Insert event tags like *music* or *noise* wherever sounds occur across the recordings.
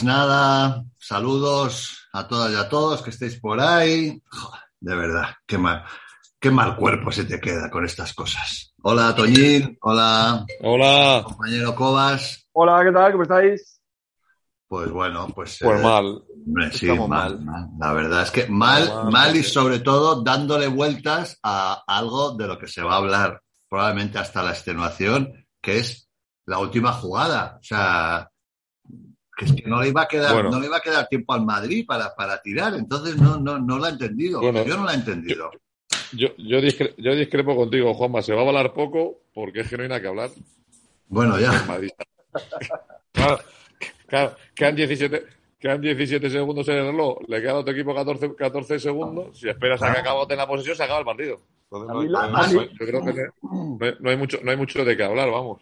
Pues nada, saludos a todas y a todos que estéis por ahí. Joder, de verdad, qué mal, qué mal cuerpo se te queda con estas cosas. Hola, Toñín. Hola, Hola. compañero Cobas. Hola, ¿qué tal? ¿Cómo estáis? Pues bueno, pues. Pues eh, mal. hombre, sí, Estamos mal, mal. mal. La verdad es que mal, Mal, mal y sobre todo dándole vueltas a algo de lo que se va a hablar probablemente hasta la extenuación, que es la última jugada. O sea, que es que no le iba a quedar, Bueno. no le iba a quedar tiempo al Madrid para, para tirar. Entonces no, no, no lo ha entendido. Bueno, Yo no lo he entendido. Yo, yo, discre- yo discrepo contigo, Juanma. Se va a hablar poco porque es que no hay nada que hablar. Bueno, ya. Madrid. *laughs* Claro, claro, quedan 17, quedan 17 segundos en el reloj. Le queda a tu equipo 14, 14 segundos. Si esperas a que acabe la posesión, se acaba el partido. Entonces, no, no- yo creo que hay- no hay mucho, no hay mucho de qué hablar, vamos.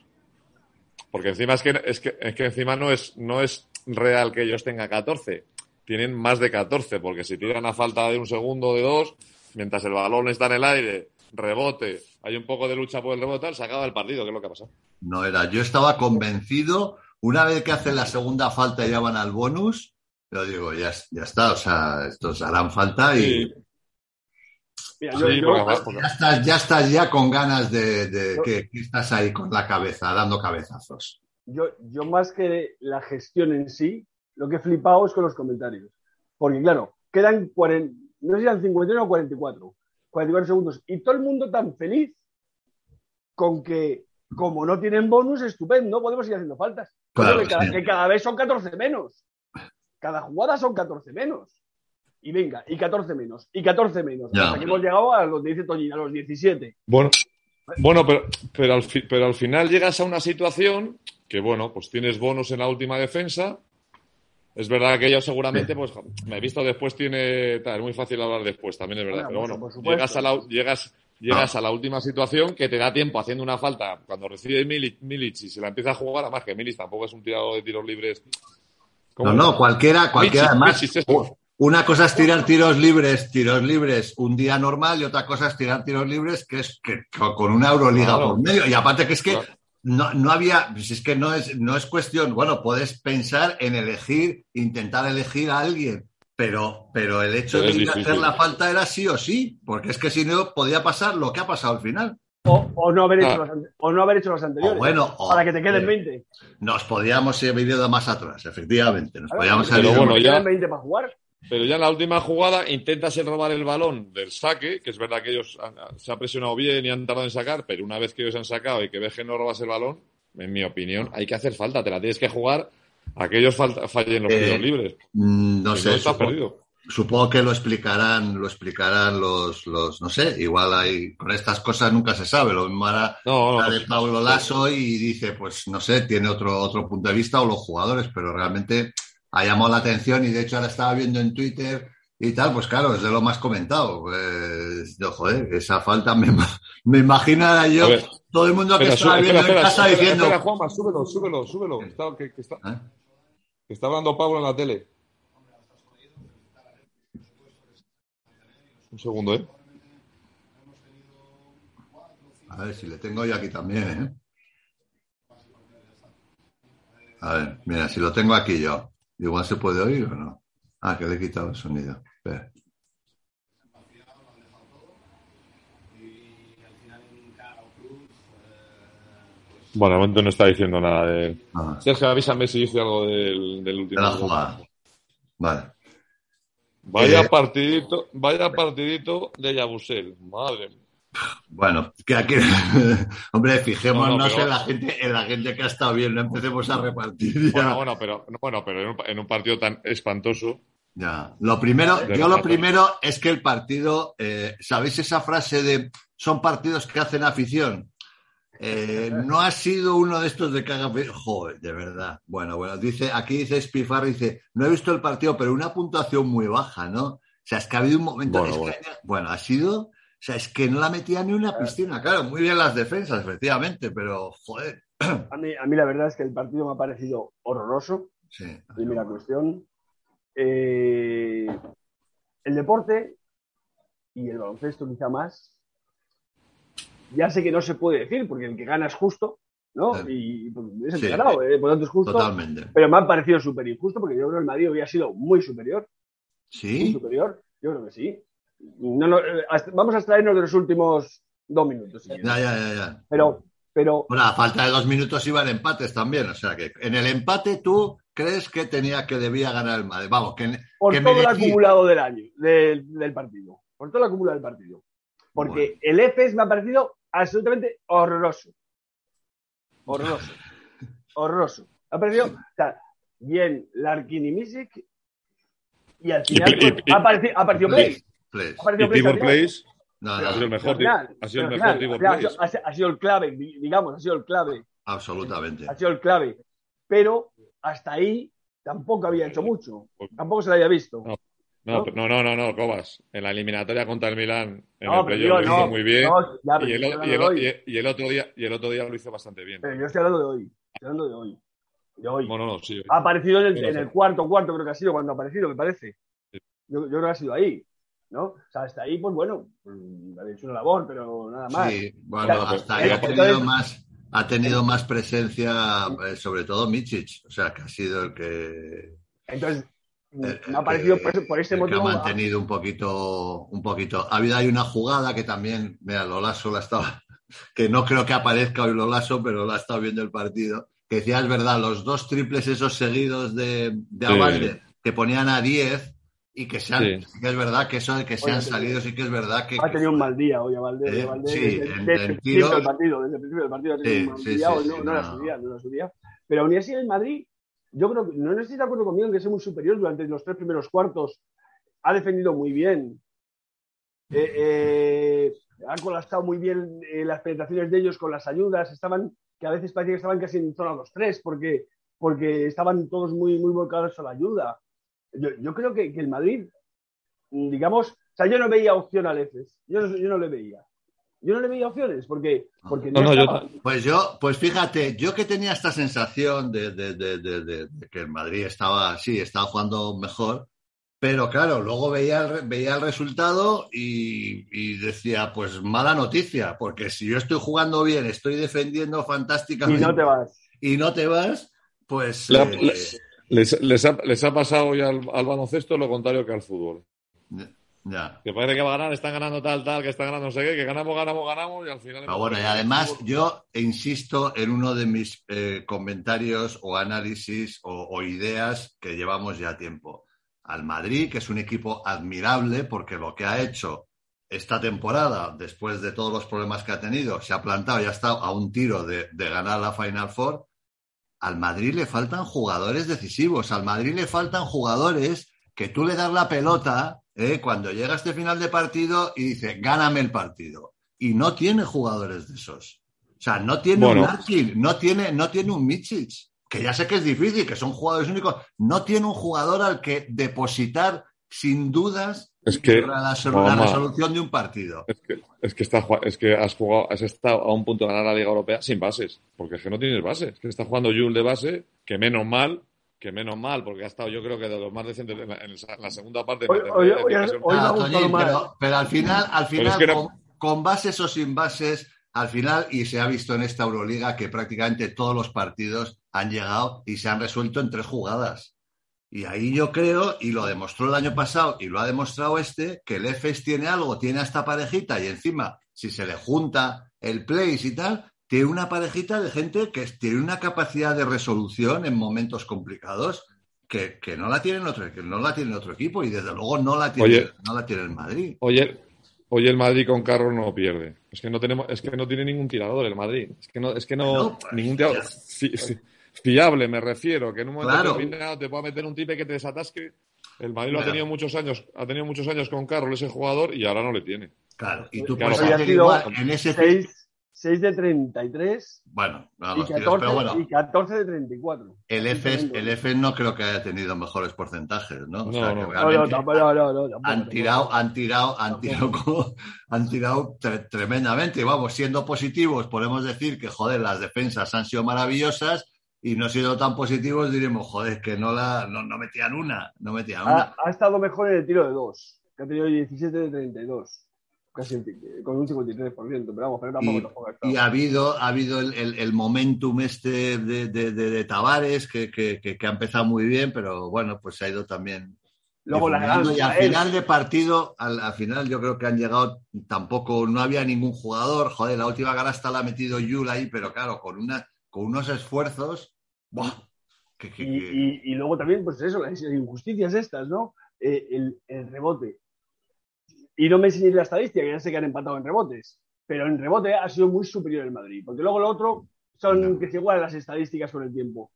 Porque encima es que, es que, es que encima no es, no es real que ellos tengan 14. Tienen más de 14, porque si tiran a falta de un segundo o de dos, mientras el balón está en el aire, rebote, hay un poco de lucha por el rebote, tal, se acaba el partido, que es lo que ha pasado. No era. Yo estaba convencido, una vez que hacen la segunda falta y ya van al bonus, yo digo, ya, ya está, o sea, estos harán falta y Sí. Mira, Sí, yo, yo- porque además- porque- ya estás, ya estás ya con ganas de, de que, que estás ahí con la cabeza, dando cabezazos. Yo- yo más que la gestión en sí, lo que he flipado es con los comentarios. Porque claro, quedan 40, no sé si eran 51 o 44, 44 segundos. Y todo el mundo tan feliz con que, como no tienen bonus, estupendo, podemos ir haciendo faltas. Claro, que, cada, sí. que cada vez son 14 menos. Cada jugada son 14 menos. Y venga, y 14 menos, y 14 menos. Ya. Hasta que hemos llegado a los, dice Toñín, a los 17. Bueno, bueno pero, pero, al fi- pero al final llegas a una situación que, bueno, pues tienes bonos en la última defensa. Es verdad que ellos seguramente, pues me he visto después, tiene. tal, es muy fácil hablar después, también es verdad. Bueno, pero por- bueno, llegas, a la, llegas, llegas a la última situación que te da tiempo haciendo una falta. Cuando recibe Milic, Milic y se la empieza a jugar, además que Milic tampoco es un tirado de tiros libres. No, no, cualquiera, cualquiera Michis, además. Michis, eso. Una cosa es tirar tiros libres, tiros libres un día normal y otra cosa es tirar tiros libres que es que con una Euroliga Claro. por medio. Y aparte que es que Claro. No, no había, pues es que no es, no es cuestión, bueno, puedes pensar en elegir, intentar elegir a alguien, pero, pero el hecho Pero de ir a hacer la falta era sí o sí, porque es que si no podía pasar lo que ha pasado al final. O, o no haber hecho Ah. ante- o no haber hecho las anteriores. O bueno, o- para que te queden eh, 20. Nos podíamos haber ido más atrás, efectivamente. Nos podíamos haber ido bueno, ya- queden 20 para jugar. Pero ya en la última jugada intentas el robar el balón del saque, que es verdad que ellos han- se han presionado bien y han tardado en sacar, pero una vez que ellos han sacado y que ves que no robas el balón, en mi opinión, hay que hacer falta. Te la tienes que jugar a que ellos fallen los Eh, tiros libres. Mm, No sé, no, estás supongo- perdido. Supongo que lo explicarán, lo explicarán los, los, no sé, igual hay, con estas cosas nunca se sabe. Lo mismo hará No, de Pablo Lasso y dice, pues no sé, tiene otro, otro punto de vista o los jugadores, pero realmente ha llamado la atención y de hecho ahora estaba viendo en Twitter y tal, pues claro, es de lo más comentado. Joder, esa falta me, me yo, todo el mundo que Espera, estaba viendo espera, en espera, casa diciendo, espera, Juanma, súbelo, súbelo, súbelo. Está, que, que está, ¿Eh? que está hablando Pablo en la tele. Un segundo, ¿eh? A ver si le tengo yo aquí también, ¿eh? A ver, mira, si lo tengo aquí yo, igual se puede oír o no. Ah, que le he quitado el sonido. Espera. Bueno, de momento no está diciendo nada de... Ah, Sergio, avísame si dice algo del, del de último. la jugada. Vale. Vaya Eh, partidito, vaya partidito de Yabusel. Madre mía. Bueno, que aquí, *laughs* hombre, fijémonos No, no, pero- en, la gente, en la gente que ha estado bien, no empecemos a repartir ya. Bueno, bueno, pero, bueno, pero en un, en un partido tan espantoso. Ya. Lo primero, yo lo primero es que el partido, eh, ¿sabéis esa frase de son partidos que hacen afición? Eh, *laughs* no ha sido uno de estos de afición. Joder, de verdad. Bueno, bueno, dice, aquí dice Spifarro, dice, no he visto el partido, pero una puntuación muy baja, ¿no? O sea, es que ha habido un momento. Bueno, es que- bueno, ha sido, o sea, es que no la metía ni una piscina. Claro, muy bien las defensas, efectivamente, pero joder. A mí, a mí la verdad es que el partido me ha parecido horroroso. Sí. Primera cuestión. Eh, el deporte y el baloncesto quizá más. Ya sé que no se puede decir porque el que gana es justo, ¿no? Y pues, hubiese Sí. ganado, ¿eh? por tanto es justo. Totalmente. Pero me ha parecido súper injusto porque yo creo que el Madrid hubiera sido muy superior. Muy Sí, superior. Yo creo que sí. No, no, eh, vamos a extraernos de los últimos dos minutos. si ya, ya, ya, ya. Pero, pero Bueno, a falta de dos minutos iban empates también. O sea que en el empate tú crees que tenía que debía ganar el Madrid. Vamos, que, por que todo el merecía. acumulado del año, del, del partido. Por todo el acumulado del partido. Porque el EFES me ha parecido absolutamente horroroso. Horroroso. *laughs* horroroso. Ha parecido, o sea, bien Larkin y Misic. Y al final y- pues, y- ha aparecido, ha aparecido Play. Y Tibor. Place No, ha sido el mejor, final, ha sido el mejor Tibor final, Place. ha, sido el clave, di- digamos, ha sido el clave. absolutamente. Ha sido el clave. Pero hasta ahí tampoco había hecho mucho. Tampoco se lo había visto. No, ¿no? no, no, no, no, Cobas. En la eliminatoria contra el Milán, en No, el playoff digo, lo hizo no, muy bien. ya, y, el, y y otro día, y el otro día lo hizo bastante bien. Pero yo estoy hablando de hoy. Estoy hablando de hoy. De hoy. No, no, no, sí. Ha aparecido en el, en cuarto cuarto, creo que ha sido cuando ha aparecido, me parece. Sí. Yo, yo creo que ha sido ahí. ¿No? O sea, hasta ahí, pues bueno, pues, había hecho una labor, pero nada más. Sí, bueno, Claro, hasta ahí ha pero- tenido más, ha tenido más presencia, eh, sobre todo Michic, o sea, que ha sido el que, Entonces, me ha parecido que- por, por ese que motivo. ha mantenido un poquito, un poquito. Ha habido ahí una jugada que también, mira, Lolaso la estaba, *laughs* que no creo que aparezca hoy Lolaso, pero la ha estado viendo el partido, que decía, es verdad, los dos triples esos seguidos de, de Sí. Avalde, que ponían a 10 y que se han, Sí. sí que es verdad que eso de que se Oye, han sí. salido, sí que es verdad que, Ha tenido un mal día hoy a Valdés. Eh, Valdés sí, desde, en- desde en el principio tiro- del partido, desde el principio del partido ha tenido Sí, un mal sí, día, sí, hoy sí, no, no era no. su día, no era su día. Pero aún así el Madrid, yo creo que no, no estoy de acuerdo conmigo en que sea muy superior durante los tres primeros cuartos. Ha defendido muy bien. Eh, eh, ha colapsado muy bien eh, las penetraciones de ellos con las ayudas. Estaban, que a veces parecía que estaban casi en zona 2-3 porque, porque estaban todos muy, muy volcados a la ayuda. Yo, yo creo que, que el Madrid, mm, digamos, o sea, yo no veía opción al EFES. Yo no, yo no le veía. Yo no le veía opciones porque, porque No, no, yo estaba. Pues yo, pues fíjate, yo que tenía esta sensación de, de- de- de- de- de que el Madrid estaba, sí, estaba jugando mejor, pero claro, luego veía el, veía el resultado y, y decía, pues mala noticia, porque si yo estoy jugando bien, estoy defendiendo y fantásticamente no te vas. y no te vas, pues La- eh, la- Les, les ha, les ha pasado hoy al, al baloncesto lo contrario que al fútbol. ya. Que parece que va a ganar, están ganando tal, tal, que están ganando no sé qué, que ganamos, ganamos, ganamos y al final... Pero bueno, y además yo insisto en uno de mis eh, comentarios o análisis o, o ideas que llevamos ya tiempo. Al Madrid, que es un equipo admirable porque lo que ha hecho esta temporada, después de todos los problemas que ha tenido, se ha plantado y ha estado a un tiro de, de ganar la Final Four. Al Madrid le faltan jugadores decisivos, al Madrid le faltan jugadores que tú le das la pelota eh, cuando llega este final de partido y dice, gáname el partido y no tiene jugadores de esos. O sea, no tiene Bueno. un Larkin, no tiene, no tiene un Michic, que ya sé que es difícil, que son jugadores únicos. No tiene un jugador al que depositar sin dudas Es que, la, la resolución de un partido. es que, es que, está, es que has jugado, has estado a un punto de ganar la Liga Europea sin bases, porque es que no tienes bases. Es que está jugando Jules de base, que menos mal, que menos mal, porque ha estado yo creo que de los más decentes en la, en la segunda parte. Hoy Ah, gustado Toñín, más. pero, pero al final, al Pero final es que no- con, con bases o sin bases, al final, y se ha visto en esta Euroliga que prácticamente todos los partidos han llegado y se han resuelto en tres jugadas. Y ahí yo creo, y lo demostró el año pasado y lo ha demostrado este, que el EFES tiene algo, tiene a esta parejita y encima, si se le junta el place y tal, tiene una parejita de gente que tiene una capacidad de resolución en momentos complicados que, que no la tienen otro, que no la tiene otro equipo y desde luego no la tiene, Oye. no la tiene el Madrid. Oye, oye, el Madrid con Carros no pierde. Es que no tenemos, es que no tiene ningún tirador el Madrid. Es que no, es que no, No, pues, ningún tirador fi- fi- fiable, me refiero, que en un momento Claro. determinado te pueda meter un tipe que te desatasque. El Madrid lo ha tenido muchos años, ha tenido muchos años con Carroll ese jugador y ahora no le tiene. Claro, y tú Claro, puedes sido igual en ese 6, 6 de 33 Bueno, no, y los tiros, 14, pero bueno, y 14 de 34. el EFES, el EFES no creo que haya tenido mejores porcentajes, ¿no? O No, sea, que no. No, han tirado, han tirado, han tirado, como- han tirado tre- tremendamente. Y vamos, siendo positivos, podemos decir que, joder, las defensas han sido maravillosas y no siendo tan positivos diremos, joder, que no la, no, no metían una, no metían una. Ha, ha estado mejor en el tiro de 2, que ha tenido 17 de 32. casi con un 53%, pero vamos, pero tampoco, Y, tampoco ha y ha habido, ha habido el, el- el momentum este de, de, de- de Tavares, que, que- que- que ha empezado muy bien, pero bueno, pues se ha ido también. Luego la gran y al final de partido, al, al final yo creo que han llegado, tampoco, no había ningún jugador, joder, la última garasta la ha metido Yul ahí, pero claro, con una, con unos esfuerzos, Y, que- y- y luego también, pues eso, las injusticias estas, ¿no? Eh, el, el rebote. Y no me enseñéis la estadística, que ya sé que han empatado en rebotes, pero en rebote ha sido muy superior el Madrid, porque luego lo otro son No. que se igualan las estadísticas con el tiempo.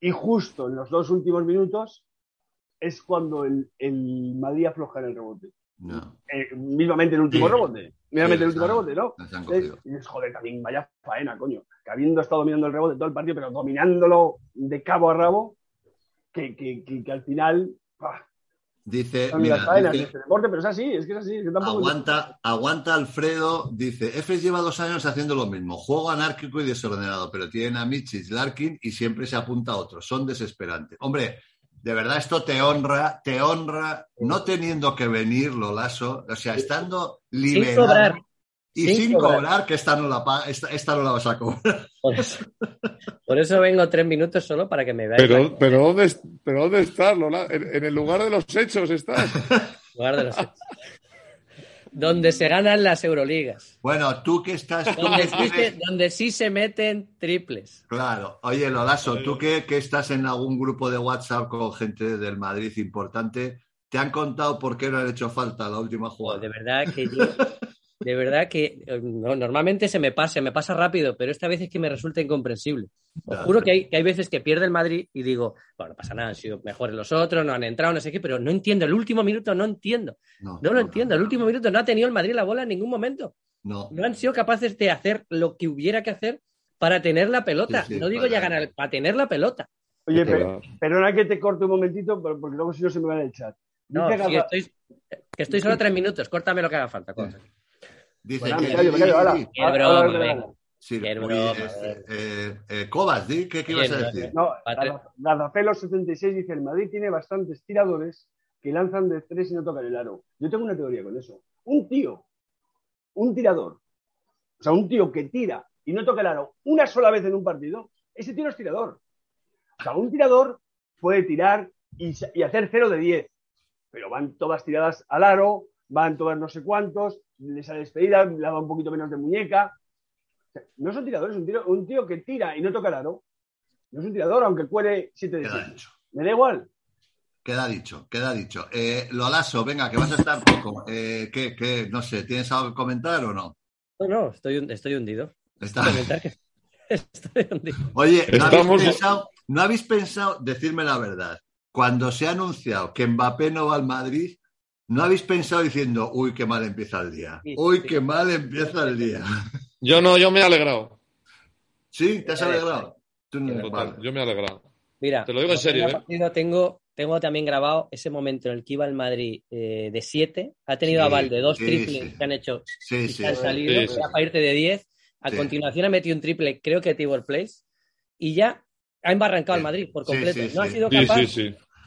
Y justo en los dos últimos minutos es cuando el, el Madrid afloja en el rebote. No, Eh, mismamente el último Sí. rebote. Mismamente Sí, el último rebote, ¿no? y dices, joder, también vaya faena, coño. Que habiendo estado dominando el rebote todo el partido, pero dominándolo de cabo a rabo, que, que, que, que al final ¡pah! Dice, mira, faenas dice- este deporte, pero es así, es que es así. Es que tampoco Aguanta, aguanta Alfredo, dice, Efes lleva dos años haciendo lo mismo, juego anárquico y desordenado, pero tienen a Michis, Larkin y siempre se apunta a otro, son desesperantes. Hombre, de verdad esto te honra, te honra, no teniendo que venir, Lolaso, o sea, estando liberado cobrar, y sin sin cobrar. cobrar, que esta no la pa- esta, esta no la vas a cobrar. *laughs* Por eso, por eso vengo tres minutos solo para que me veáis. la- Pero, pero, ¿dónde, pero ¿dónde estás, Lola? En, en el lugar de los hechos estás. *laughs* lugar de los hechos. Donde se ganan las Euroligas. Bueno, tú que estás... tú Donde que sí, tienes- donde sí se meten triples. Claro. Oye, Lolaso, tú que, que estás en algún grupo de WhatsApp con gente del Madrid importante, ¿te han contado por qué no han hecho falta la última Joder, de jugada? verdad que yo, de verdad que eh, no, normalmente se me pasa, se me pasa rápido, pero esta vez es que me resulta incomprensible. Os juro que hay, que hay veces que pierde el Madrid y digo, bueno, no pasa nada, han sido mejores los otros, no han entrado, no sé qué, pero no entiendo, el último minuto no entiendo, no lo entiendo, el último minuto no ha tenido el Madrid la bola en ningún momento. No. No han sido capaces de hacer lo que hubiera que hacer para tener la pelota. Sí, sí, no digo para- ya ganar, para tener la pelota. Oye, pe- Pero- perdona que te corte un momentito, porque luego si no se me va en el chat. No, sí, estoy, que estoy solo tres minutos, córtame lo que haga falta. cosa. Dice Bueno, que... me callo, me callo, ahora. Sí, Qué broma, sí, Qué este, eh. eh, eh, Cobas, di, ¿qué, qué ibas a decir? No, Patre- Gazapelo76 dice, el Madrid tiene bastantes tiradores que lanzan de tres y no tocan el aro. Yo tengo una teoría con eso. Un tío, un tirador, o sea, un tío que tira y no toca el aro una sola vez en un partido, ese tío no es tirador. O sea, un tirador puede tirar y, y hacer 0 de 10, pero van todas tiradas al aro, van todas no sé cuántos, les sale despedida, le da un poquito menos de muñeca. O sea, no son tiradores, un, tiro- un tío que tira y no toca el aro. No es un tirador, aunque cuele 7 de Queda 7. dicho. Me da igual. Queda dicho, queda dicho. Eh, Lolaso, venga, que vas a estar poco. Eh, ¿qué, qué? No sé, ¿tienes algo que comentar o no? No, no, estoy, estoy hundido. Está- *laughs* Estoy hundido. Oye, ¿no Estamos- habéis, pensado, ¿no habéis pensado, decirme la verdad, cuando se ha anunciado que Mbappé no va al Madrid, ¿no habéis pensado diciendo, uy, qué mal empieza el día? Uy, qué mal empieza el día. *laughs* Yo no, yo me he alegrado. ¿Sí? ¿Te has alegrado? Tú no- Total, vale. yo me he alegrado. Mira, Te lo digo en serio, ¿eh? Tengo, tengo también grabado ese momento en el que iba el Madrid eh, de 7. Ha tenido Sí, a Valde dos sí, triples sí. que han hecho Sí, y sí. se han salido. Sí, sí. Era para irte de 10. A Sí. continuación ha metido un triple, creo que Tibor Place. Y ya ha embarrancado Sí. al Madrid por completo. sí, no ha sí. sido Sí, capaz.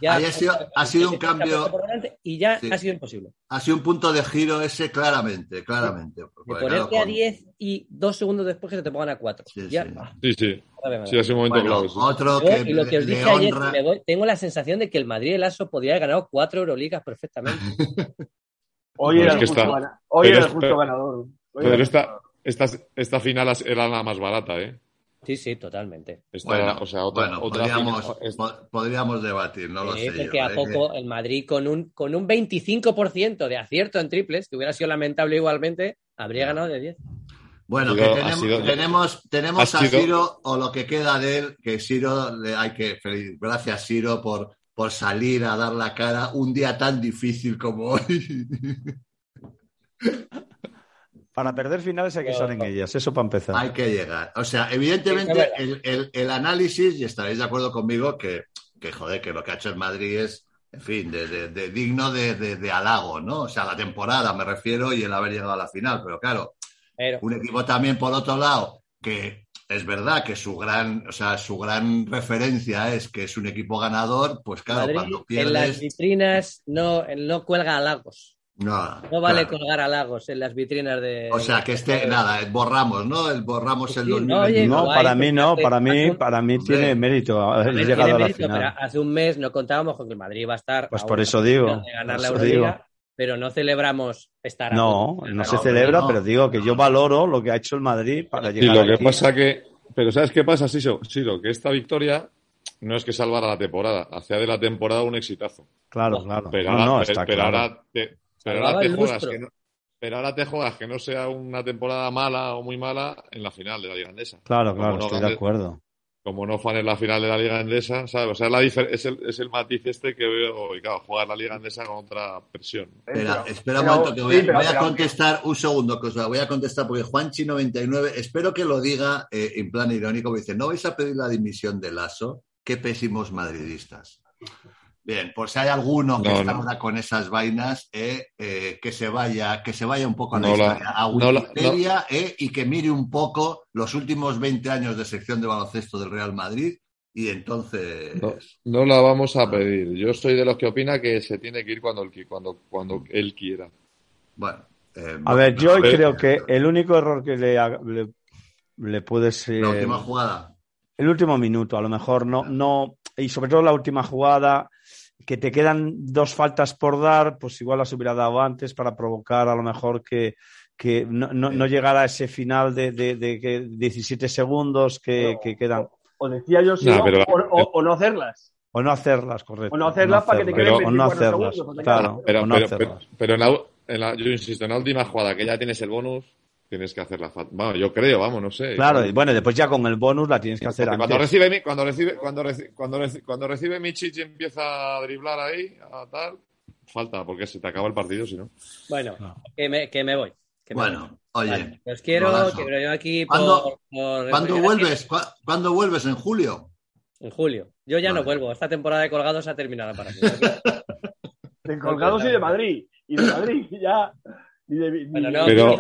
Ya- Ahí ha sido- ha sido un cambio- por delante Y ya Sí. ha sido imposible. Ha sido un punto de giro ese claramente, claramente. De Porque, claro, ponerte a con- 10 y dos segundos después que se te pongan a 4. Sí, ya, sí. ah, Sí, sí. otra vez Sí, ha sido un momento Bueno, sí. otro que y lo que os dije ayer, honra- me voy- tengo la sensación de que el Madrid el Aso podría haber ganado cuatro Euroligas perfectamente. *laughs* Hoy era el justo, está- gana- hoy pero era el es- justo pero- ganador. Hoy Pero era esta, esta, esta final era la más barata, ¿eh? Sí, sí, totalmente. Esta, Bueno, o sea, otra, bueno, otra podríamos, final- esta- po- podríamos debatir, no lo Eh, sé. porque yo, a ¿eh? poco el Madrid con un, con un 25% de acierto en triples, que hubiera sido lamentable igualmente, habría ganado de 10. Bueno, que tenemos, sido- tenemos, tenemos a sido- Ciro, o lo que queda de él, que Ciro, le hay que feliz- gracias Ciro por, por salir a dar la cara un día tan difícil como hoy. *laughs* Para perder finales hay que estar en ellas, eso para empezar. hay que llegar. O sea, evidentemente el, el- el análisis, y estaréis de acuerdo conmigo, que, que joder, que lo que ha hecho el Madrid es, en fin, de, de- de digno de, de- de halago, ¿no? O sea, la temporada me refiero y el haber llegado a la final, pero claro, Pero un equipo también por otro lado que es verdad que su gran, o sea, su gran referencia es que es un equipo ganador, pues claro, Madrid cuando en las pierdes, vitrinas no, no cuelga halagos. No, No vale claro. colgar halagos en las vitrinas de. O sea, que este, nada, borramos, ¿no? El borramos el Sí, no, 2021. oye, No, guay, para mí no, para mí, para mí tiene mérito haber A ver, llegado tiene a la mérito, pero final. hace un mes no contábamos con que el Madrid iba a estar. Pues a por eso digo, de ganar por la eso Euroliga, digo. pero no celebramos estar No, no se celebra, no. pero digo que yo valoro lo que ha hecho el Madrid para Y llegar lo que aquí. pasa que. Pero ¿sabes qué pasa, Siso? Siro, que esta victoria no es que salvara la temporada, hacía de la temporada un exitazo. Claro, claro. Pero, No, no, pero- está pero claro. ahora te, pero ahora te juegas que no, pero ahora te juegas que no sea una temporada mala o muy mala en la final de la Liga Andesa. Claro, Como claro, no estoy de acuerdo. Como no fan en la final de la Liga Andesa, ¿sabes? O sea, es, la difer- es, el, es el matiz este que veo, y claro, jugar la Liga Andesa con otra presión. Espera, Pero- espera un momento que voy, sí, pero- voy a contestar un segundo, que os la voy a contestar porque Juanchi99, espero que lo diga eh, en plan irónico, me dice, ¿no vais a pedir la dimisión de Lasso? Qué pésimos madridistas. Bien, por si hay alguno que No, está no. ahora con esas vainas, eh, eh, que se vaya, que se vaya un poco a la No la- historia, a Wikipedia, eh, y que mire un poco los últimos 20 años de sección de baloncesto del Real Madrid, y entonces No, no la vamos a pedir. Yo soy de los que opina que se tiene que ir cuando él, cuando, cuando él quiera. bueno. eh, A ver, yo creo que el único error que le, le, le puede ser la última jugada. el último minuto, a lo mejor no, no, y sobre todo la última jugada, que te quedan dos faltas por dar, pues igual las hubiera dado antes para provocar a lo mejor que, que no, no, no llegara a ese final de, de, de que 17 segundos que, No. que quedan. O decía yo sí, No, o- pero- o, o- o no hacerlas. O no hacerlas, correcto. O no hacerlas para que te queden O no 24 hacerlas, claro. Pero, o no pero, hacerlas. pero, pero en la, en la- yo insisto, en la última jugada que ya tienes el bonus, tienes que hacer la falta. Bueno, yo creo, vamos, no sé. Claro, y bueno, después ya con el bonus la tienes que hacer Porque antes. cuando recibe mi- cuando recibe cuando recibe cuando recibe, cuando recibe Michich y empieza a driblar ahí a tal falta porque se te acaba el partido si no Bueno, No. que me, que me voy. que me Bueno, voy. oye, Vale, os quiero, que yo aquí ¿Cuándo- por, por- ¿cuándo vuelves? ¿Cu- ¿Cuándo vuelves? ¿En julio? En julio. Yo ya no vuelvo. Esta temporada de colgados ha terminado para mí. *laughs* De colgados y de Madrid. Y de Madrid, ya. Ni de, ni- Bueno, no, Pero-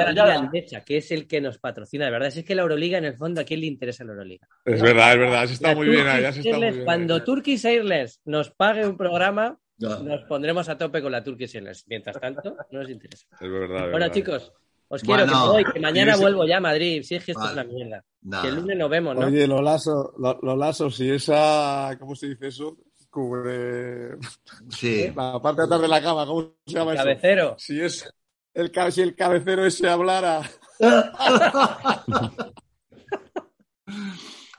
que es el que nos patrocina, de verdad. Si es que la Euroliga, en el fondo, ¿a quién le interesa la Euroliga? es verdad es verdad se está muy bien ahí se está muy bien cuando ahí. Turkish Airlines nos pague un programa, nos pondremos a tope con la Turkish Airlines. Mientras tanto, no nos interesa. es verdad Bueno, verdad. chicos, os quiero Bueno, que voy, que mañana ese- vuelvo ya a Madrid. Si es que esto Vale. es una mierda. Nada. Que el lunes nos vemos, ¿no? Oye, lo lazo, lo, lo lazo, si esa, ¿cómo se dice eso? Cubre Sí. *laughs* la parte de atrás de la cama, ¿cómo se llama eso? Cabecero. Si es el, si el cabecero ese hablara. *laughs*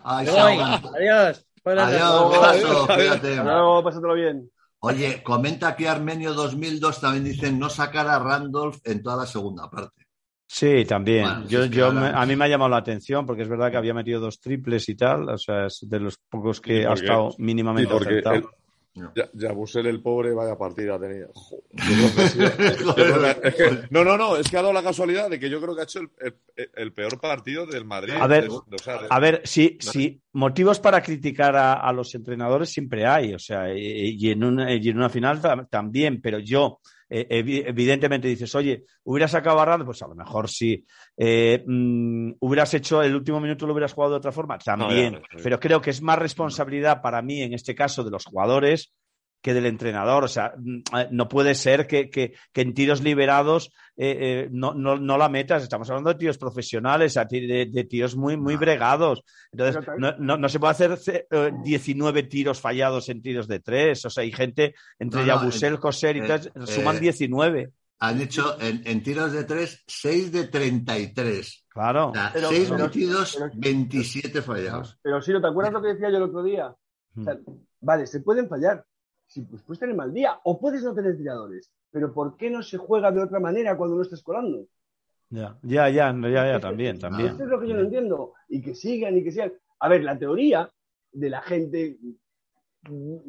Ay. Adiós. Buenas Adiós. Hasta luego, pásatelo bien. Oye, comenta aquí Armenio 2002, también dicen no sacar a Randolph en toda la segunda parte. Sí, también. Bueno, yo, que yo a mí me ha llamado la atención porque es verdad que había metido dos triples y tal. O sea, es de los pocos que ha estado Sí, mínimamente porque acertado. El- ya, Yabusel, el pobre vaya partida *laughs* que- no no no es que ha dado la casualidad de que yo creo que ha hecho el, el- el peor partido del Madrid. A ver, de- o sea, de- A ver, sí, motivos para criticar a, a los entrenadores siempre hay, o sea, y, y en, una, y en una final tam- también, pero yo, eh, evi- evidentemente dices, oye, hubieras acabado Randall, pues a lo mejor sí. Eh, mm, hubieras hecho el último minuto, lo hubieras jugado de otra forma, también, pero creo que es más responsabilidad para mí, en este caso, de los jugadores que del entrenador. O sea, mm, eh, no puede ser que, que- que en tiros liberados eh, eh, no, no, no la metas. Estamos hablando de tíos profesionales, de, de tíos muy, muy No. bregados. Entonces, no, no- no se puede hacer ce- eh, 19 tiros fallados en tiros de tres. O sea, hay gente entre No, no, Yabusel, eh, Coser y eh, tal, suman eh, 19. Han hecho en, en tiros de 3, 6 de 33. Claro. O sea, Pero- 6 pero- metidos, pero- 27 fallados. Pero Siro, ¿te acuerdas lo que decía yo el otro día? O sea, vale, se pueden fallar. Sí, pues puedes tener mal día o puedes no tener tiradores. Pero ¿por qué no se juega de otra manera cuando no estás colando? Ya, ya, ya, ya, ya, también, también. Esto es lo que yo no entiendo. Y que sigan y que sigan. A ver, la teoría de la gente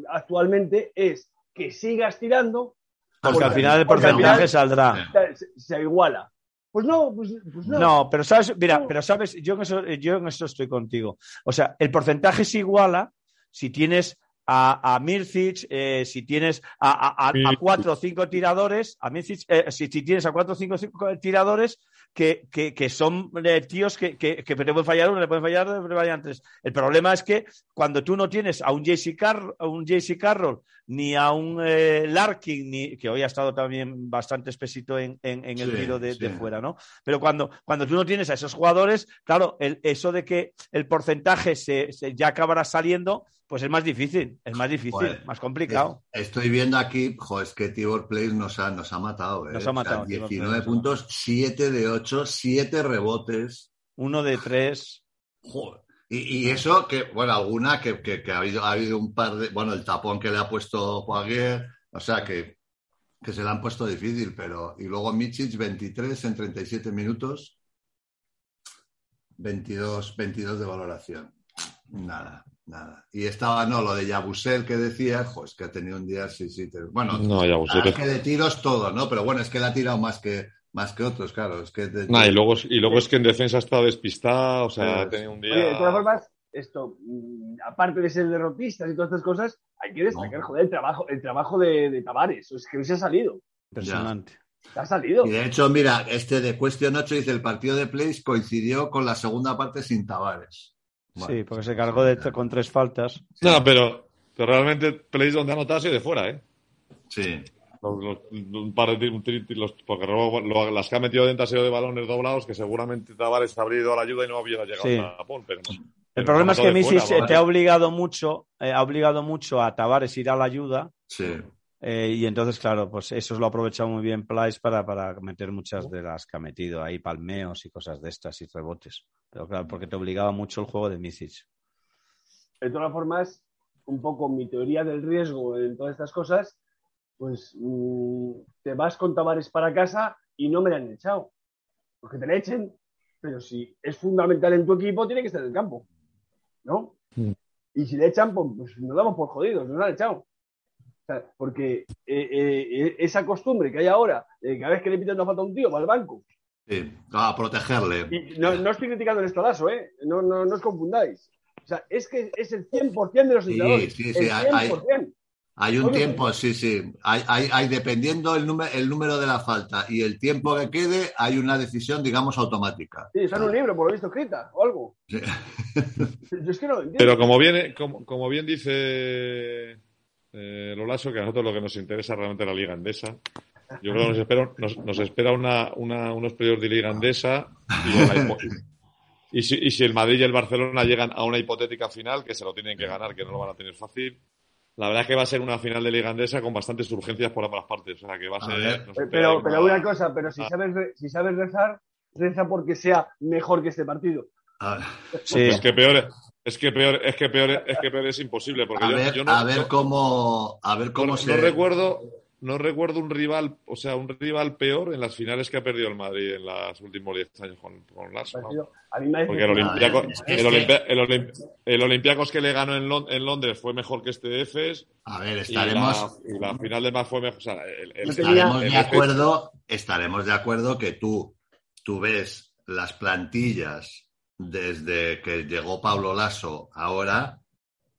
actualmente es que sigas tirando. Porque al final el porcentaje saldrá. se, se iguala. Pues no, pues, pues no. No, pero sabes, mira, No. pero sabes, yo en eso, yo en eso estoy contigo. O sea, el porcentaje se iguala si tienes a, a Mircic, eh, si tienes a, a- cuatro o cinco tiradores, a Mircic, eh, si, si tienes a cuatro o cinco, cinco tiradores, que, que, que son eh, tíos que, que, que te pueden fallar uno, le pueden fallar dos, le fallar tres. El problema es que cuando tú no tienes a un JC, Car a un JC Carroll ni a un eh, Larkin, ni, que hoy ha estado también bastante espesito en, en, en el Sí, tiro de, sí. de fuera, ¿no? Pero cuando, cuando tú no tienes a esos jugadores, claro, el- eso de que el porcentaje se, se- ya acabará saliendo, pues es más difícil, es más difícil, Joder, más complicado. Estoy viendo aquí, jo, es que Tibor Place nos ha, nos ha matado. ¿eh? Nos ha O sea, matado, Tibor 19 Place, puntos, 7 de 8, 7 rebotes. Uno de tres. Joder. Y, y eso que, bueno, alguna que, que- que ha, habido, ha habido un par de. Bueno, el tapón que le ha puesto Poirier, o sea que, que se le han puesto difícil, pero. Y luego Michic, 23 en 37 minutos, 22, 22 de valoración. Nada, nada. Y estaba, no, lo de Yabusel que decía, jo, es que ha tenido un día, sí, sí. te- bueno, No, ya es que de tiros todo, ¿no? Pero bueno, es que le ha tirado más que, más que otros, claro. Es que de- Nah, y, luego, y luego es que en defensa ha estado despistado, o sea, ha tenido un día. Oye, de todas formas, esto, mm, aparte de ser derrotistas y todas estas cosas, hay que destacar, No. joder, el trabajo, el trabajo de, de Tavares. Es que hoy se ha salido. Impresionante. Ha salido. Y de hecho, mira, este de Question 8 dice el partido de Place coincidió con la segunda parte sin Tavares. Sí, porque se cargó de, con tres faltas. No, pero, pero realmente Place donde ha ha sido de fuera, ¿eh? Sí. Los, los- un par de los- porque luego lo- las que ha metido dentro ha sido de balones doblados que seguramente Tavares habría ido a la ayuda y no hubiera llegado Sí. a Japón. Pero, El pero problema es que Misis vale. te ha obligado mucho, eh, ha obligado mucho a Tavares ir a la ayuda. Sí. Eh, y entonces, claro, pues eso lo ha aprovechado muy bien Place para, para meter muchas de las que ha metido ahí, palmeos y cosas de estas y rebotes. Pero claro, porque te obligaba mucho el juego de Misic. De todas formas, un poco mi teoría del riesgo en todas estas cosas, pues mm, te vas con Tavares para casa y no me la han echado. Porque te la echen, pero si es fundamental en tu equipo, tiene que estar en el campo. ¿No? Mm. Y si le echan, pues, pues nos damos por jodidos, nos la han echado. Sea, porque eh, eh, esa costumbre que hay ahora, cada vez que le pitan una falta a un tío, va al banco. Sí. A protegerle. Y no, no estoy criticando el estolazo, ¿eh? No, no, no os confundáis. O sea, es que es el 100% de los Sí, entrenadores. sí, sí, el hay- 100%. Hay un Oye, tiempo, sí, sí. Hay, hay, hay dependiendo el, número el número de la falta y el tiempo que quede, hay una decisión, digamos, automática. Sí, está en un libro, por lo visto, escrita o algo. Sí. Yo es que no lo entiendo. Pero como bien, como, como bien dice eh, Lolaso, que a nosotros lo que nos interesa realmente es la Liga Endesa. Yo creo que nos espera, nos, nos espera una, una- unos periodos de Liga Endesa y, y si, y si el Madrid y el Barcelona llegan a una hipotética final, que se lo tienen que ganar, que no lo van a tener fácil, la verdad es que va a ser una final de Liga Endesa con bastantes urgencias por ambas partes. O sea, que va a A ser... ver. nos Pero, pero una cosa, pero si Ah. sabes, si sabes rezar, reza porque sea mejor que este partido. Sí, Es que peor, es que peor, es que peor, es que peor es imposible, porque a yo, ver, yo no, a ver cómo, a ver cómo no, se. no recuerdo, no recuerdo un rival, o sea, un rival peor en las finales que ha perdido el Madrid en los últimos 10 años con, con Lasso, ¿no? Me Porque el Olympiacos, es que- el, Olimpia- el Olim- el Olympiacos que le ganó en, Lon- en Londres fue mejor que este de Efes A ver, y estaremos. la, y la final de más fue mejor. O sea, el, estaremos el de acuerdo, estaremos de acuerdo que tú, tú ves las plantillas desde que llegó Pablo Lasso ahora,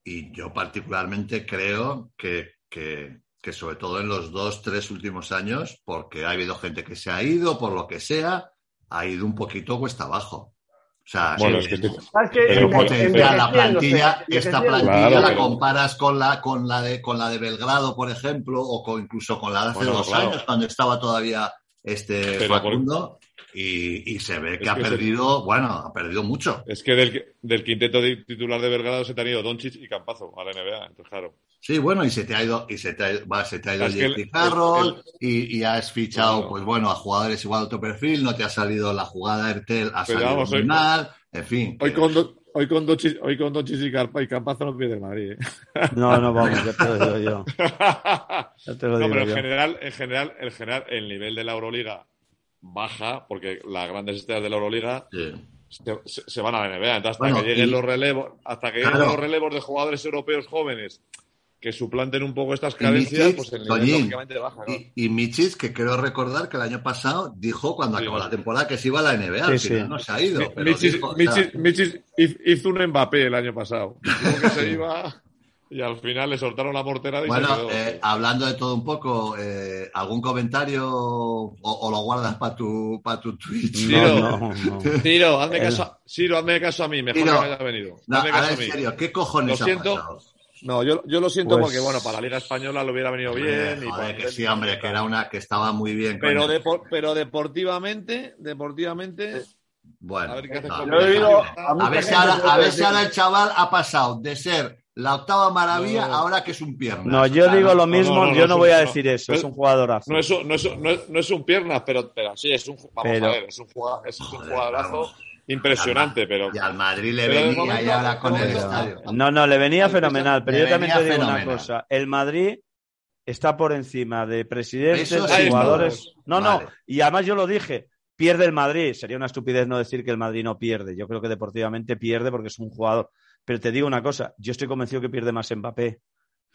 y yo particularmente creo que, que, que sobre todo en los dos, tres últimos años, porque ha habido gente que se ha ido, por lo que sea, ha ido un poquito cuesta abajo. O sea, Bueno, sí, es que- la plantilla, esta plantilla Claro, la pero- comparas con la, con la de con la de Belgrado, por ejemplo, o con, incluso con la de hace Bueno, dos claro. años, cuando estaba todavía este Pero por- Facundo, y, y se ve que Es ha que se- perdido, bueno, ha perdido mucho. Es que del, del quinteto de- titular de Belgrado se te han ido Doncic y Campazo a la NBA. Entonces, claro. Sí, bueno, y se te ha ido, y se te ha, va, se te ha ido el- Carroll, el- y, y has fichado, Bueno. pues bueno, a jugadores igual de otro perfil, no te ha salido la jugada Ertel, ha Pero salido vamos, hoy- en fin. Hoy con, Do- hoy con Doncic, hoy con Doncic y, Carpa- y Campazo no pierde el Madrid. ¿eh? *laughs* no, no, vamos, ya te lo digo yo. *laughs* Ya te lo no, digo pero en yo. general, en general, en general, el nivel de la Euroliga baja porque las grandes estrellas de la Euroliga sí. se, se- se van a la NBA. Entonces, hasta Bueno, que lleguen y- los relevos, hasta que lleguen los relevos de jugadores europeos jóvenes que suplanten un poco estas carencias, pues el nivel Toñín, lógicamente baja. Y, y Michis, que creo recordar que el año pasado dijo cuando Sí, acabó bueno. la temporada que se iba a la NBA. Sí, al sí. final no se ha ido. pero Michis, dijo, o sea, Michis- Michis hiz- hizo un Mbappé el año pasado. Dijo que se iba y al final le soltaron la mortera y Bueno, se quedó. eh, hablando de todo un poco, eh, ¿algún comentario o, o lo guardas para tu, para tu Twitch? Ciro. No, no, *laughs* no. Ciro, hazme El- caso, a- Ciro, hazme caso a mí, mejor Ciro. que me haya venido. No, Hazme caso en a mí. serio, ¿qué cojones Lo ha siento. pasado? No, yo, yo lo siento Pues- porque, bueno, para la Liga Española le hubiera venido bien. Eh, y joder, para- que sí, hombre, que era una que estaba muy bien. pero, pero deportivamente, deportivamente, Bueno, a ver qué hace no, con Yo he oído a a mucha ver si ahora, a ver si ahora el chaval ha pasado de ser la octava maravilla No. ahora que es un pierna. No, yo digo lo mismo, no, no, yo no, voy un- a no, decir eso, es un jugadorazo. no es, un- no, es, un- no, es, no es un piernas, pero, pero sí, es un, vamos Pero- a ver, es un, es un Joder, jugadorazo vamos. impresionante, pero Y al Madrid le venía momento- y ahora con el estadio. No, no, le venía fenomenal, pero yo también te digo una cosa. El Madrid está por encima de presidentes, de sí, jugadores. No, Vale. no, y además yo lo dije, pierde el Madrid. Sería una estupidez no decir que el Madrid no pierde. Yo creo que deportivamente pierde porque es un jugador. Pero te digo una cosa, yo estoy convencido que pierde más Mbappé.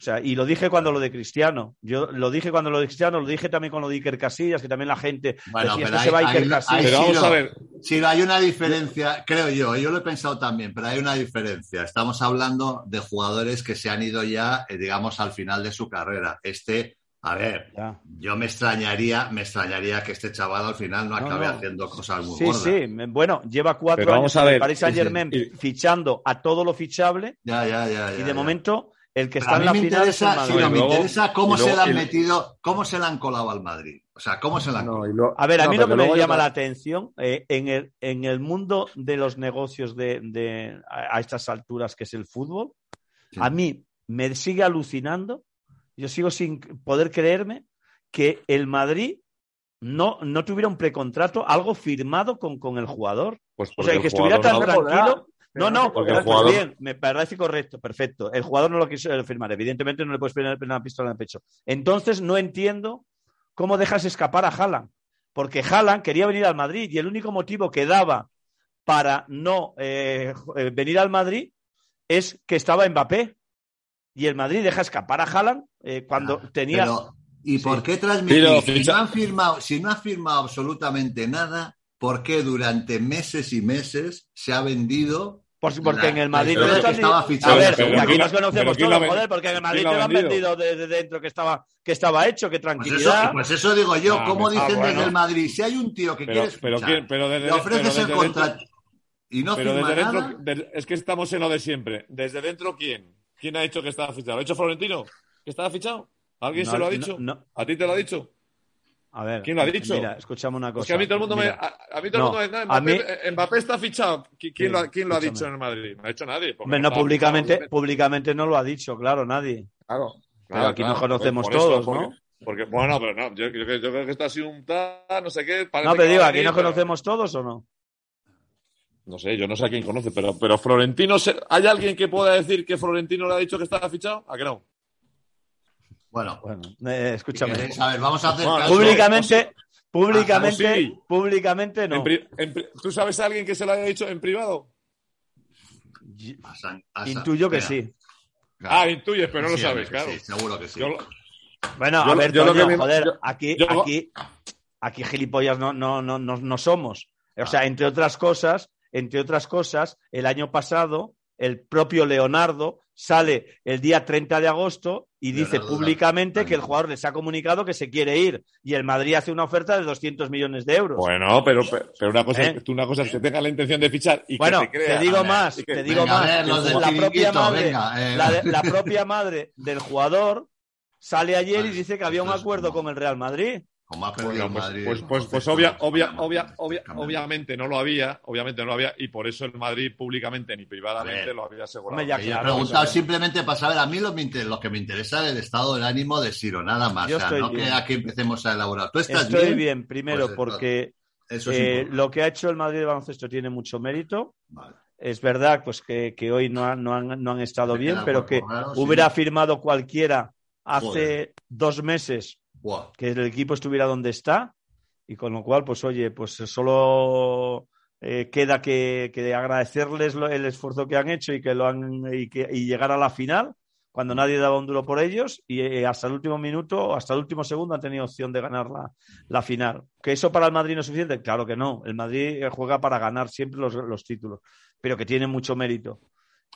O sea, y lo dije cuando lo de Cristiano. Yo lo dije cuando lo de Cristiano, lo dije también con lo de Iker Casillas, que también la gente Bueno, decía, pero "Este se va Iker hay- Casillas. hay- pero vamos Ciro, a ver, Sí, hay una diferencia, creo yo, yo lo he pensado también, pero hay una diferencia. Estamos hablando de jugadores que se han ido ya, eh, digamos, al final de su carrera. Este, a ver, Ya. yo me extrañaría, me extrañaría que este chaval al final no No, acabe no. haciendo cosas muy Sí, gordas. sí. me- Bueno, lleva cuatro Pero años vamos a en Paris Saint Germain sí, sí. fichando a todo lo fichable Ya, ya, ya. y ya, de ya. momento el que está a en mí la me final es el interesa, sí, no, me luego- interesa cómo se le han metido, cómo se le han colado al Madrid. O sea, cómo se le han No, lo- A ver, a no, mí lo que me llama la atención eh, en, el, en el mundo de los negocios de, de- a, a estas alturas que es el fútbol, Sí. a mí me sigue alucinando, yo sigo sin poder creerme que el Madrid no, no tuviera un precontrato, algo firmado con, con el jugador. pues O sea, que estuviera tan no- tranquilo. No, no Porque el jugador- bien, me parece correcto, perfecto. El jugador no lo quiso firmar, evidentemente no le puedes poner una pistola en el pecho. Entonces no entiendo cómo dejas escapar a Haaland, porque Haaland quería venir al Madrid y el único motivo que daba para no eh, eh, venir al Madrid es que estaba Mbappé. Y el Madrid deja escapar a Haaland eh, cuando tenía... Pero, ¿y Sí. por qué transmitir? Pero, si, no han firmado, si no ha firmado absolutamente nada, ¿por qué durante meses y meses se ha vendido? Por- porque la- en el Madrid te estaba fichado? A ver, Pero aquí ¿quién- nos conocemos todos, joder, porque en el Madrid te lo lo ha han vendido? desde dentro que estaba, que estaba hecho, que Pues eso, tranquilidad. pues eso digo yo, Ah, ¿cómo ah, dicen bueno. desde el Madrid? Si hay un tío que Pero, quiere pero, fichar, quién- pero desde, le ofreces pero el contrato y no Pero firma desde nada. dentro, de- es que estamos en lo de siempre. ¿Desde dentro quién? ¿Quién ha dicho que estaba fichado? ¿Lo ha dicho Florentino? ¿Que estaba fichado? ¿Alguien No, se lo ha dicho? no. ¿A ti te lo ha dicho? A ver, ¿Quién lo ha dicho? Mira, escuchame una cosa. Es que a mí todo el mundo me, a, a mí todo el mundo me Mbappé, mí- eh, Mbappé está fichado. ¿Qui- ¿Quién, Sí, lo, ha- quién lo ha escúchame. dicho en el Madrid? No ha dicho nadie. hombre, no, públicamente, fichado. públicamente no lo ha dicho, claro, nadie. Claro. Pero aquí nos conocemos por todos, ¿no? Porque, bueno, pero no, yo, yo- yo creo que esto ha sido un tal, no sé qué. No, pero digo, aquí nos conocemos todos o no. No sé, yo no sé a quién conoce, pero, pero Florentino, se- ¿hay alguien que pueda decir que Florentino le ha dicho que estaba fichado? ¿A que no? Bueno, Bueno, eh, escúchame. queréis, a ver, vamos a hacer Bueno. Públicamente, públicamente, Ah, sí. públicamente no. En pri- en pri- ¿Tú sabes a alguien que se lo haya dicho en privado? A San- a San- Intuyo que Espera, sí. claro. Ah, intuyes, pero no lo sabes, claro. Sí, seguro que sí. Yo lo- Bueno, Yo a ver, yo lo Toño, que me- joder, aquí, yo- aquí, aquí gilipollas no, no, no, no, no somos. O sea, entre otras cosas, entre otras cosas, el año pasado, el propio Leonardo sale el día 30 de agosto y dice públicamente que el jugador les ha comunicado que se quiere ir y el Madrid hace una oferta de 200 millones de euros. Bueno, pero, pero, pero una, cosa, ¿Eh? tú una cosa es que tenga la intención de fichar y Bueno, que te digo más, te digo Venga, más. ver, la propia madre, venga, eh. la, de- la propia madre del jugador *laughs* sale ayer y dice que había un acuerdo con el Real Madrid. Como ha perdido Bueno, el pues, Madrid, pues, pues, pues obvia, obvia, obviamente no lo había, obviamente no lo había, y por eso el Madrid públicamente ni privadamente lo había asegurado. Ya he claro, preguntado simplemente para saber, a mí lo, me lo que me interesa es el estado del ánimo de Siro, nada más. Yo o sea, estoy no bien. que aquí empecemos a elaborar. ¿Tú estás Estoy bien, bien? primero, Pues, porque Eso es eh, lo que ha hecho el Madrid de baloncesto tiene mucho mérito. Vale. Es verdad pues que, que hoy no han, no han, no han estado Me bien, pero que raro, sí. hubiera firmado cualquiera hace Joder. dos meses Buah. que el equipo estuviera donde está y con lo cual, pues oye, pues solo eh, queda que, que agradecerles lo- el esfuerzo que han hecho y que lo han y, que, y llegar a la final cuando nadie daba un duro por ellos y eh, hasta el último minuto, hasta el último segundo han tenido opción de ganar la, la final. ¿Que eso para el Madrid no es suficiente? Claro que no. El Madrid eh, juega para ganar siempre los, los títulos, pero que tiene mucho mérito.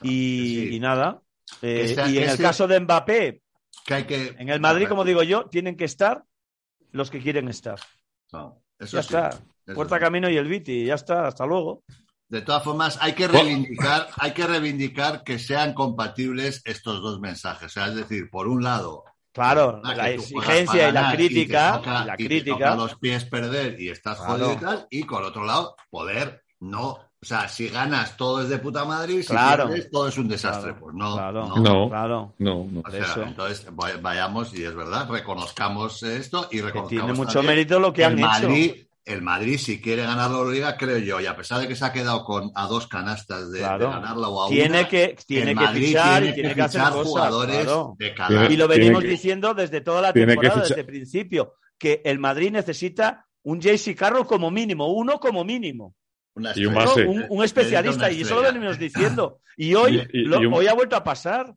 Y, Sí. y nada, Eh, y en el caso de Mbappé, Que hay que. en el Madrid, como digo yo, tienen que estar los que quieren estar. No, eso Ya sí, está. eso Puerta sí. Camino y el Viti, ya está, hasta luego. De todas formas, hay que reivindicar, hay que reivindicar que sean compatibles estos dos mensajes. O sea, es decir, por un lado, Claro, la exigencia y la crítica, te toca- y la y te crítica. toca los pies perder y estás Claro. jodido y tal. Y por otro lado, poder no. O sea, si ganas todo es de puta madre y si Claro. pierdes todo es un desastre. Claro, Pues no. claro, no. No. claro. No, no. O sea, eso. entonces vay- vayamos y es verdad, reconozcamos esto y Que reconozcamos tiene mucho también mérito lo que el han hecho. Madrid, el Madrid, si quiere ganar la Liga, creo yo, y a pesar de que se ha quedado con a dos canastas de, Claro. de ganarla o a Tiene una, que, tiene el que fichar tiene y tiene que, fichar cosas. jugadores claro. de calidad. Y lo Tiene venimos que- diciendo desde toda la temporada, desde el principio, que el Madrid necesita un JC Carroll como mínimo, uno como mínimo. Una Y un estrella. base. ¿no? Un, un especialista, y eso lo venimos diciendo. Y hoy, Y- y- lo- y un- hoy ha vuelto a pasar.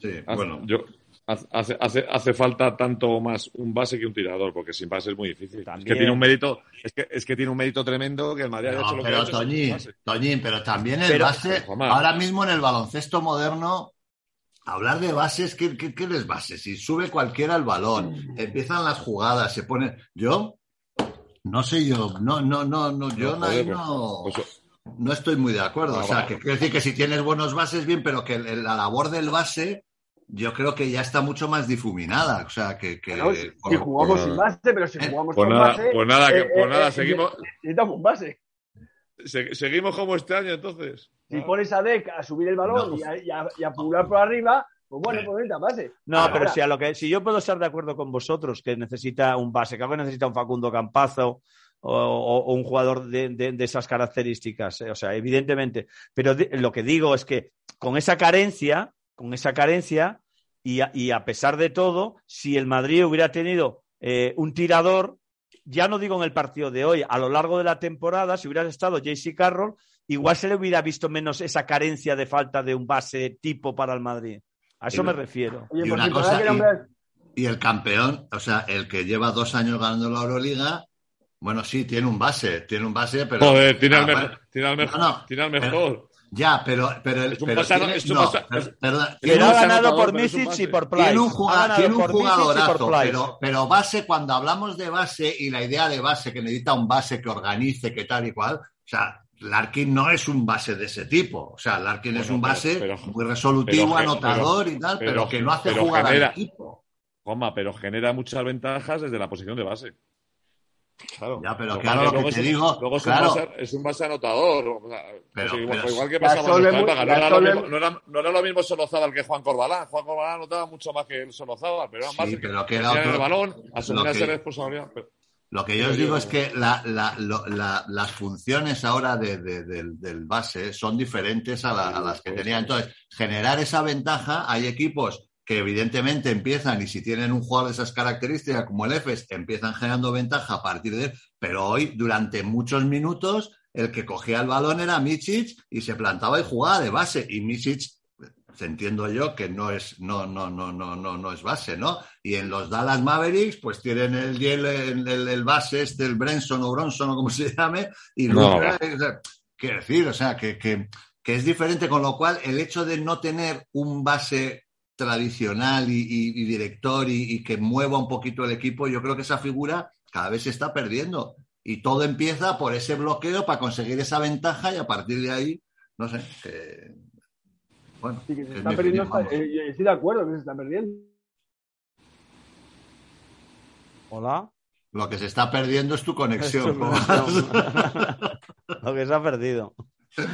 Sí, Hace- bueno, yo- hace, hace, hace falta tanto más un base que un tirador, porque sin base es muy difícil. Es que tiene un mérito, es que, es que tiene un mérito tremendo que el Madrid No, hecho lo que ha pero hecho sin Toñín. Toñín, pero también el Pero- base, ahora mismo en el baloncesto moderno, hablar de bases, ¿qué, qué, qué es base? Si sube cualquiera el balón, empiezan las jugadas, se pone. Yo, no sé yo, no, no, no, no, yo No, joder, no, pues- no estoy muy de acuerdo. Ah, o sea, que quiero decir que si tienes buenos bases, bien, pero que la labor del base, yo creo que ya está mucho más difuminada. O sea, que. que Claro, si, por- si jugamos por- sin base, pero si Eh, jugamos Pues con nada, base. pues nada, que- eh, pues eh, nada, eh, seguimos, Necesitamos base. se- seguimos como este año entonces. Si pones a Deck a subir el balón No. y, a, y a- y a pular por arriba, pues bueno, pues necesita base. No, Ahora, pero si, a lo que, si yo puedo estar de acuerdo con vosotros que necesita un base, creo que necesita un Facundo Campazo o, o- o un jugador de, de- de esas características, eh, o sea, evidentemente. Pero lo que digo es que con esa carencia, con esa carencia, y a, y a pesar de todo, si el Madrid hubiera tenido eh, un tirador, ya no digo en el partido de hoy, a lo largo de la temporada, si hubiera estado JC Carroll, igual se le hubiera visto menos esa carencia de falta de un base tipo para el Madrid. A eso Y- me refiero. Oye, Y una cosa, el campeón, o sea, el que lleva dos años ganando la Euroliga, bueno, sí, tiene un base, tiene un base, pero. Joder, tiene al Ah, mejor. Tiene al mejor. No, no, tiene al pero- mejor. Ya, pero, pero, el- Es un pero pasano- tiene- es un no, perdón, ha ganado por Misic y por Price. tiene un, Ha juga- ganado tiene un jugadorazo, pero, pero base, cuando hablamos de base y la idea de base que necesita un base que organice, que tal y cual, o sea, Larkin no es un base de ese tipo. O sea, Larkin es un base pero- muy resolutivo, pero- anotador y tal, pero, pero- que no hace jugar genera- al equipo. Juanma, pero genera muchas ventajas desde la posición de base. Claro. Ya, pero claro, que lo luego que es te un- digo, Luego es, claro. un, base, es un base anotador. o sea, Pero- igual, pero- igual que pasaba con no, era no, era, no era lo mismo Solozábal que Juan Corbalán. Juan Corbalán anotaba mucho más que el Solozábal, pero era Sí, más pero que era el otro- balón, asumía que- esa responsabilidad. pero- Lo que yo os digo es que la- la- lo- la- las funciones ahora de- de- del, del base son diferentes a, la- a las que tenía. Entonces, generar esa ventaja, hay equipos que evidentemente empiezan y si tienen un jugador de esas características como el EFES, empiezan generando ventaja a partir de él, pero hoy durante muchos minutos el que cogía el balón era Michic y se plantaba y jugaba de base y Michic entiendo yo que no es no no no no no no es base no y en los Dallas Mavericks pues tienen el el, el, el- base este el Brenson o Bronson o como se llame y No, luego quiero decir o sea que, que que es diferente con lo cual el hecho de no tener un base tradicional y, y- y director y, y que mueva un poquito el equipo yo creo que esa figura cada vez se está perdiendo. Y todo empieza por ese bloqueo para conseguir esa ventaja y a partir de ahí no sé que bueno Sí, que se es está perdiendo. opinión, vamos. eh, eh, estoy de acuerdo que se está perdiendo. Hola. Lo que se está perdiendo es tu conexión. Es tu conexión. *laughs* Lo que se ha perdido. *laughs*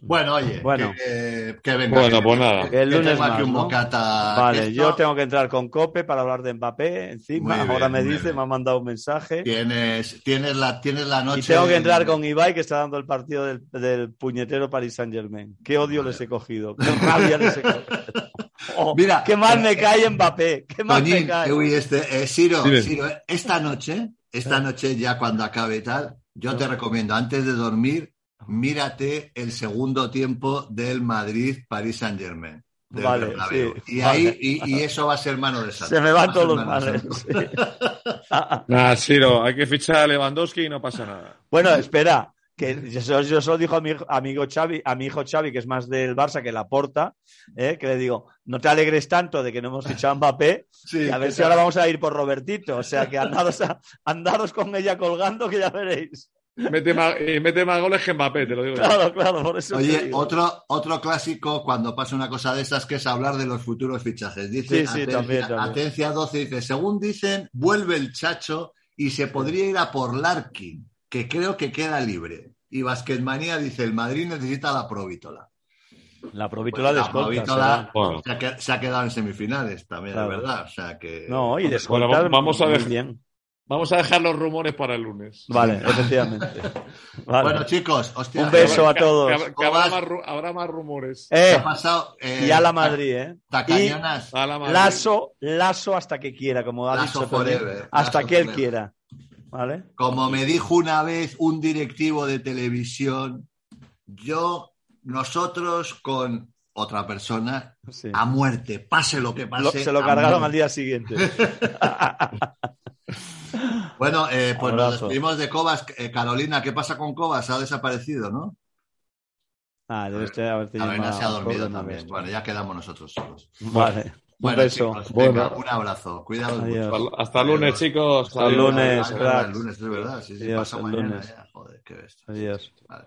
bueno, oye, Bueno. que, que venga. Bueno, que- pues nada. que El lunes más, un ¿no? bocata. Vale, yo tengo que entrar con Cope para hablar de Mbappé. Encima, bien, ahora me dice, bien. me ha mandado un mensaje. Tienes, tienes, la, tienes la noche. Y tengo que entrar con Ibai, que está dando el partido del, del puñetero Paris Saint Germain. Qué odio les he cogido, qué rabia les he cogido. *laughs* Oh, Mira, qué mal me eh, cae Mbappé, qué mal me cae. eh, uy, este, eh, Siro, Dime. Siro, eh, esta noche, esta noche ya cuando acabe y tal, yo te recomiendo, antes de dormir, mírate el segundo tiempo del Madrid-Paris Saint-Germain. Vale, sí, y vale. ahí, y, y eso va a ser mano de santo. Se me Va van todos los males. sí. *laughs* Siro, hay que fichar a Lewandowski y no pasa nada. Bueno, espera, que yo, yo solo dijo a mi amigo Xavi, a mi hijo Xavi, que es más del Barça que la porta, ¿eh? que le digo, no te alegres tanto de que no hemos fichado a Mbappé, *laughs* Sí, y a ver si ahora vamos a ir por Robertito. O sea, que andaros, a- *laughs* andaros con ella colgando, que ya veréis. Mete más, y mete más goles que Mbappé, te lo digo. yo. Claro, claro, por eso. Oye, otro, otro clásico cuando pasa una cosa de esas que es hablar de los futuros fichajes. Dice Sí, sí, Atencia, también, también. Atencia 12 dice, según dicen, vuelve el Chacho y se podría ir a por Larkin, que creo que queda libre. Y Basquetmanía dice, el Madrid necesita la Provítola. La provítola de Pues la escolta. Provítola. Bueno. se, ha, quedado en semifinales también, Claro. de verdad. O sea que... No, y de Bueno, escolta. vamos a ver. bien. Vamos a dejar los rumores para el lunes. Vale, *laughs* efectivamente. Vale. Bueno, chicos, hostia, Un beso a Que- todos. que- que habrá, más, ru- habrá más rumores. ¿qué Eh, ha pasado? Eh, y a la Madrid, ¿eh? Tacañonas. A la Madrid. Lazo, lazo hasta que quiera, como ha Lazo dicho forever, Hasta Lazo que él forever. quiera. ¿Vale? Como me dijo una vez un directivo de televisión, yo, nosotros con otra persona, Sí. a muerte, pase lo que pase. Lo- se lo a cargaron al día siguiente. *laughs* Bueno, eh, pues nos despedimos de Cobas. Eh, Carolina, ¿qué pasa con Cobas? Ha desaparecido, ¿no? Ah, debe ser Carolina se ha dormido también. también. Bueno, ya quedamos nosotros solos. Vale. Bueno, un venga, un abrazo. Cuidados mucho. Hasta el lunes, chicos. Hasta el lunes. Hasta el lunes, es verdad. Sí, sí, pasa mañana. Lunes. Joder, qué bestia. Adiós. Vale.